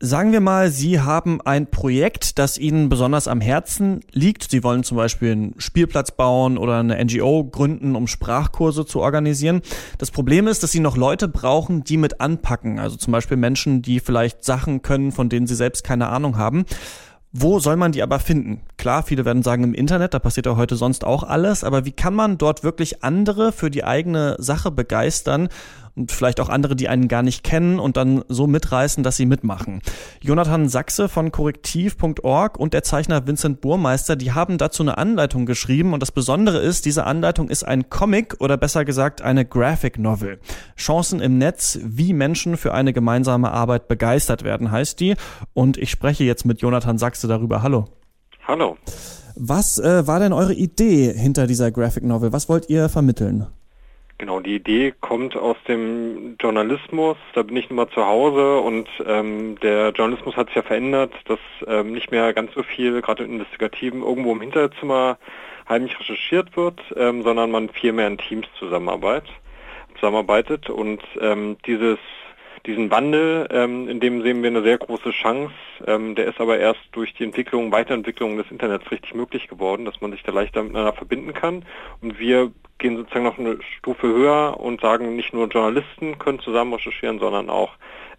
Sagen wir mal, Sie haben ein Projekt, das Ihnen besonders am Herzen liegt. Sie wollen zum Beispiel einen Spielplatz bauen oder eine NGO gründen, um Sprachkurse zu organisieren. Das Problem ist, dass Sie noch Leute brauchen, die mit anpacken. Also zum Beispiel Menschen, die vielleicht Sachen können, von denen Sie selbst keine Ahnung haben. Wo soll man die aber finden? Klar, viele werden sagen im Internet, da passiert ja heute sonst auch alles, aber wie kann man dort wirklich andere für die eigene Sache begeistern und vielleicht auch andere, die einen gar nicht kennen und dann so mitreißen, dass sie mitmachen. Jonathan Sachse von korrektiv.org und der Zeichner Vincent Burmeister, die haben dazu eine Anleitung geschrieben und das Besondere ist, diese Anleitung ist ein Comic oder besser gesagt eine Graphic Novel. Chancen im Netz, wie Menschen für eine gemeinsame Arbeit begeistert werden, heißt die. Und ich spreche jetzt mit Jonathan Sachse darüber. Hallo. Hallo. Was äh, war denn eure Idee hinter dieser Graphic Novel? Was wollt ihr vermitteln? Genau, die Idee kommt aus dem Journalismus. Da bin ich nun mal zu Hause und ähm, der Journalismus hat sich ja verändert, dass ähm, nicht mehr ganz so viel, gerade im Investigativen, irgendwo im Hinterzimmer heimlich recherchiert wird, ähm, sondern man viel mehr in Teams zusammenarbeitet. zusammenarbeitet. Und ähm, dieses diesen Wandel, ähm, in dem sehen wir eine sehr große Chance. Ähm, der ist aber erst durch die Entwicklung, Weiterentwicklung des Internets richtig möglich geworden, dass man sich da leichter miteinander verbinden kann. Und wir gehen sozusagen noch eine Stufe höher und sagen, nicht nur Journalisten können zusammen recherchieren, sondern auch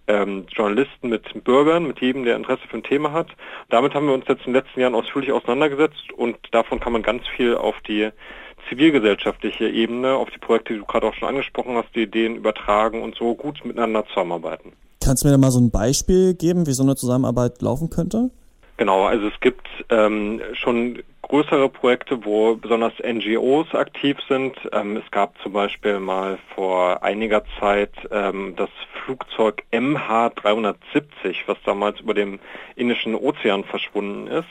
ähm, Journalisten mit Bürgern, mit jedem, der Interesse für ein Thema hat. Damit haben wir uns jetzt in den letzten Jahren ausführlich auseinandergesetzt und davon kann man ganz viel auf die zivilgesellschaftliche Ebene, auf die Projekte, die du gerade auch schon angesprochen hast, die Ideen übertragen und so gut miteinander zusammenarbeiten. Kannst du mir da mal so ein Beispiel geben, wie so eine Zusammenarbeit laufen könnte? Genau, also es gibt ähm, schon größere Projekte, wo besonders NGOs aktiv sind. Ähm, es gab zum Beispiel mal vor einiger Zeit ähm, das Flugzeug MH370, was damals über dem Indischen Ozean verschwunden ist.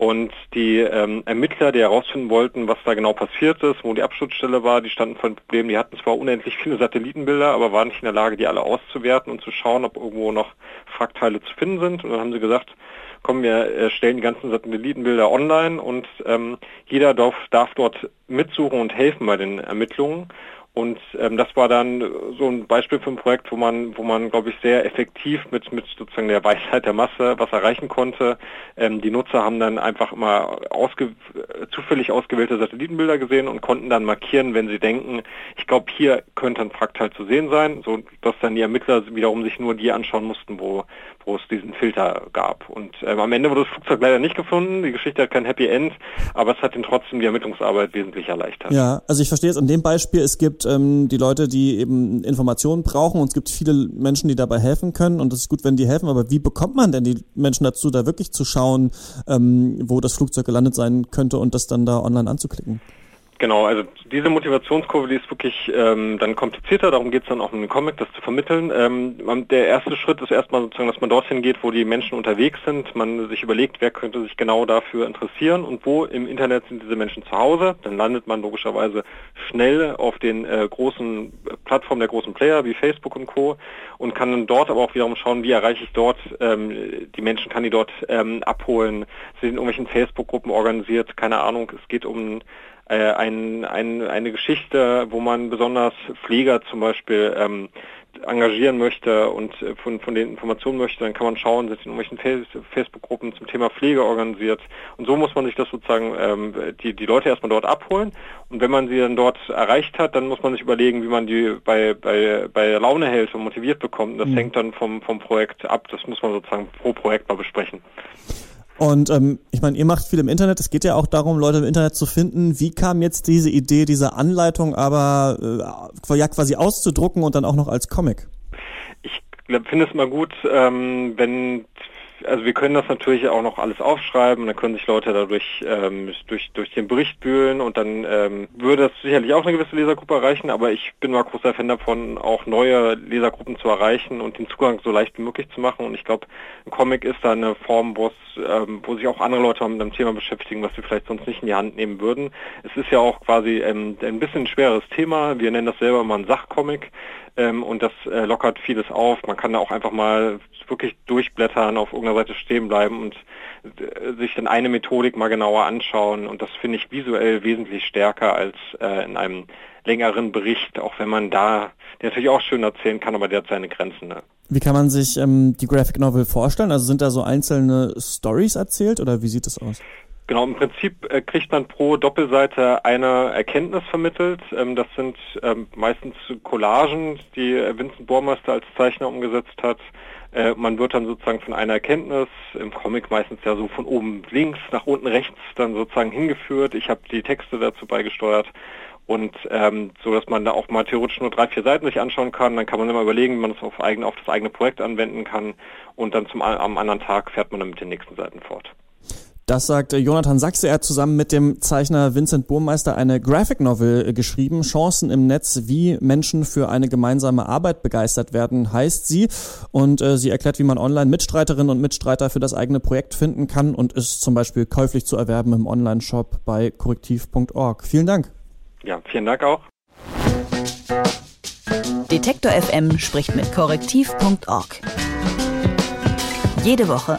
Und die ähm, Ermittler, die herausfinden wollten, was da genau passiert ist, wo die Absturzstelle war, die standen vor dem Problem, die hatten zwar unendlich viele Satellitenbilder, aber waren nicht in der Lage, die alle auszuwerten und zu schauen, ob irgendwo noch Frackteile zu finden sind. Und dann haben sie gesagt, komm, wir äh, stellen die ganzen Satellitenbilder online und ähm, jeder darf, darf dort mitsuchen und helfen bei den Ermittlungen. Und ähm, das war dann so ein Beispiel für ein Projekt, wo man, wo man, glaube ich, sehr effektiv mit, mit sozusagen der Weisheit der Masse was erreichen konnte. Ähm, die Nutzer haben dann einfach immer ausge zufällig ausgewählte Satellitenbilder gesehen und konnten dann markieren, wenn sie denken, ich glaube, hier könnte ein Fraktal zu sehen sein, so dass dann die Ermittler wiederum sich nur die anschauen mussten, wo, wo es diesen Filter gab. Und ähm, am Ende wurde das Flugzeug leider nicht gefunden. Die Geschichte hat kein Happy End, aber es hat ihnen trotzdem die Ermittlungsarbeit wesentlich erleichtert. Ja, also ich verstehe es an dem Beispiel, es gibt gibt ähm, die Leute, die eben Informationen brauchen und es gibt viele Menschen, die dabei helfen können und es ist gut, wenn die helfen, aber wie bekommt man denn die Menschen dazu, da wirklich zu schauen, ähm, wo das Flugzeug gelandet sein könnte und das dann da online anzuklicken? Genau, also diese Motivationskurve, die ist wirklich ähm, dann komplizierter, darum geht es dann auch den Comic, das zu vermitteln. Ähm, der erste Schritt ist erstmal sozusagen, dass man dorthin geht, wo die Menschen unterwegs sind, man sich überlegt, wer könnte sich genau dafür interessieren und wo im Internet sind diese Menschen zu Hause. Dann landet man logischerweise schnell auf den äh, großen Plattformen der großen Player wie Facebook und Co. und kann dann dort aber auch wiederum schauen, wie erreiche ich dort ähm, die Menschen, kann die dort ähm, abholen, sind in irgendwelchen Facebook-Gruppen organisiert, keine Ahnung, es geht um äh, ein, ein, eine Geschichte, wo man besonders Pfleger zum Beispiel ähm, engagieren möchte und äh, von, von den Informationen möchte, dann kann man schauen, sind in irgendwelchen Facebook-Gruppen zum Thema Pflege organisiert. Und so muss man sich das sozusagen, ähm, die, die Leute erstmal dort abholen. Und wenn man sie dann dort erreicht hat, dann muss man sich überlegen, wie man die bei, bei, bei Laune hält und motiviert bekommt. Das mhm. hängt dann vom, vom Projekt ab. Das muss man sozusagen pro Projekt mal besprechen. Und ähm, ich meine, ihr macht viel im Internet. Es geht ja auch darum, Leute im Internet zu finden. Wie kam jetzt diese Idee, diese Anleitung aber äh, ja quasi auszudrucken und dann auch noch als Comic? Ich finde es mal gut, ähm, wenn also wir können das natürlich auch noch alles aufschreiben, dann können sich Leute dadurch ähm, durch, durch den Bericht bühlen und dann ähm, würde das sicherlich auch eine gewisse Lesergruppe erreichen, aber ich bin mal großer Fan davon, auch neue Lesergruppen zu erreichen und den Zugang so leicht wie möglich zu machen und ich glaube, ein Comic ist da eine Form, wo es, ähm, wo sich auch andere Leute mit einem Thema beschäftigen, was sie vielleicht sonst nicht in die Hand nehmen würden. Es ist ja auch quasi ein bisschen ein schweres Thema, wir nennen das selber mal ein Sachcomic, ähm, und das äh, lockert vieles auf. Man kann da auch einfach mal wirklich durchblättern, auf irgendeiner Seite stehen bleiben und äh, sich dann eine Methodik mal genauer anschauen und das finde ich visuell wesentlich stärker als äh, in einem längeren Bericht, auch wenn man da, der natürlich auch schön erzählen kann, aber der hat seine Grenzen. Ne? Wie kann man sich ähm, die Graphic Novel vorstellen? Also sind da so einzelne Stories erzählt oder wie sieht es aus? Genau, im Prinzip äh, kriegt man pro Doppelseite eine Erkenntnis vermittelt. Ähm, das sind ähm, meistens Collagen, die Vincent Bohrmeister als Zeichner umgesetzt hat. Äh, man wird dann sozusagen von einer Erkenntnis, im Comic meistens ja so von oben links nach unten rechts dann sozusagen hingeführt. Ich habe die Texte dazu beigesteuert und ähm, so, dass man da auch mal theoretisch nur drei, vier Seiten sich anschauen kann. Dann kann man immer überlegen, wie man es auf, eigen, auf das eigene Projekt anwenden kann und dann zum, am anderen Tag fährt man dann mit den nächsten Seiten fort. Das sagt Jonathan Sachse. Er hat zusammen mit dem Zeichner Vincent Burmeister eine Graphic Novel äh, geschrieben. Chancen im Netz, wie Menschen für eine gemeinsame Arbeit begeistert werden, heißt sie. Und äh, sie erklärt, wie man online Mitstreiterinnen und Mitstreiter für das eigene Projekt finden kann und ist zum Beispiel käuflich zu erwerben im Online-Shop bei korrektiv.org. Vielen Dank. Ja, vielen Dank auch. Detektor FM spricht mit korrektiv.org. Jede Woche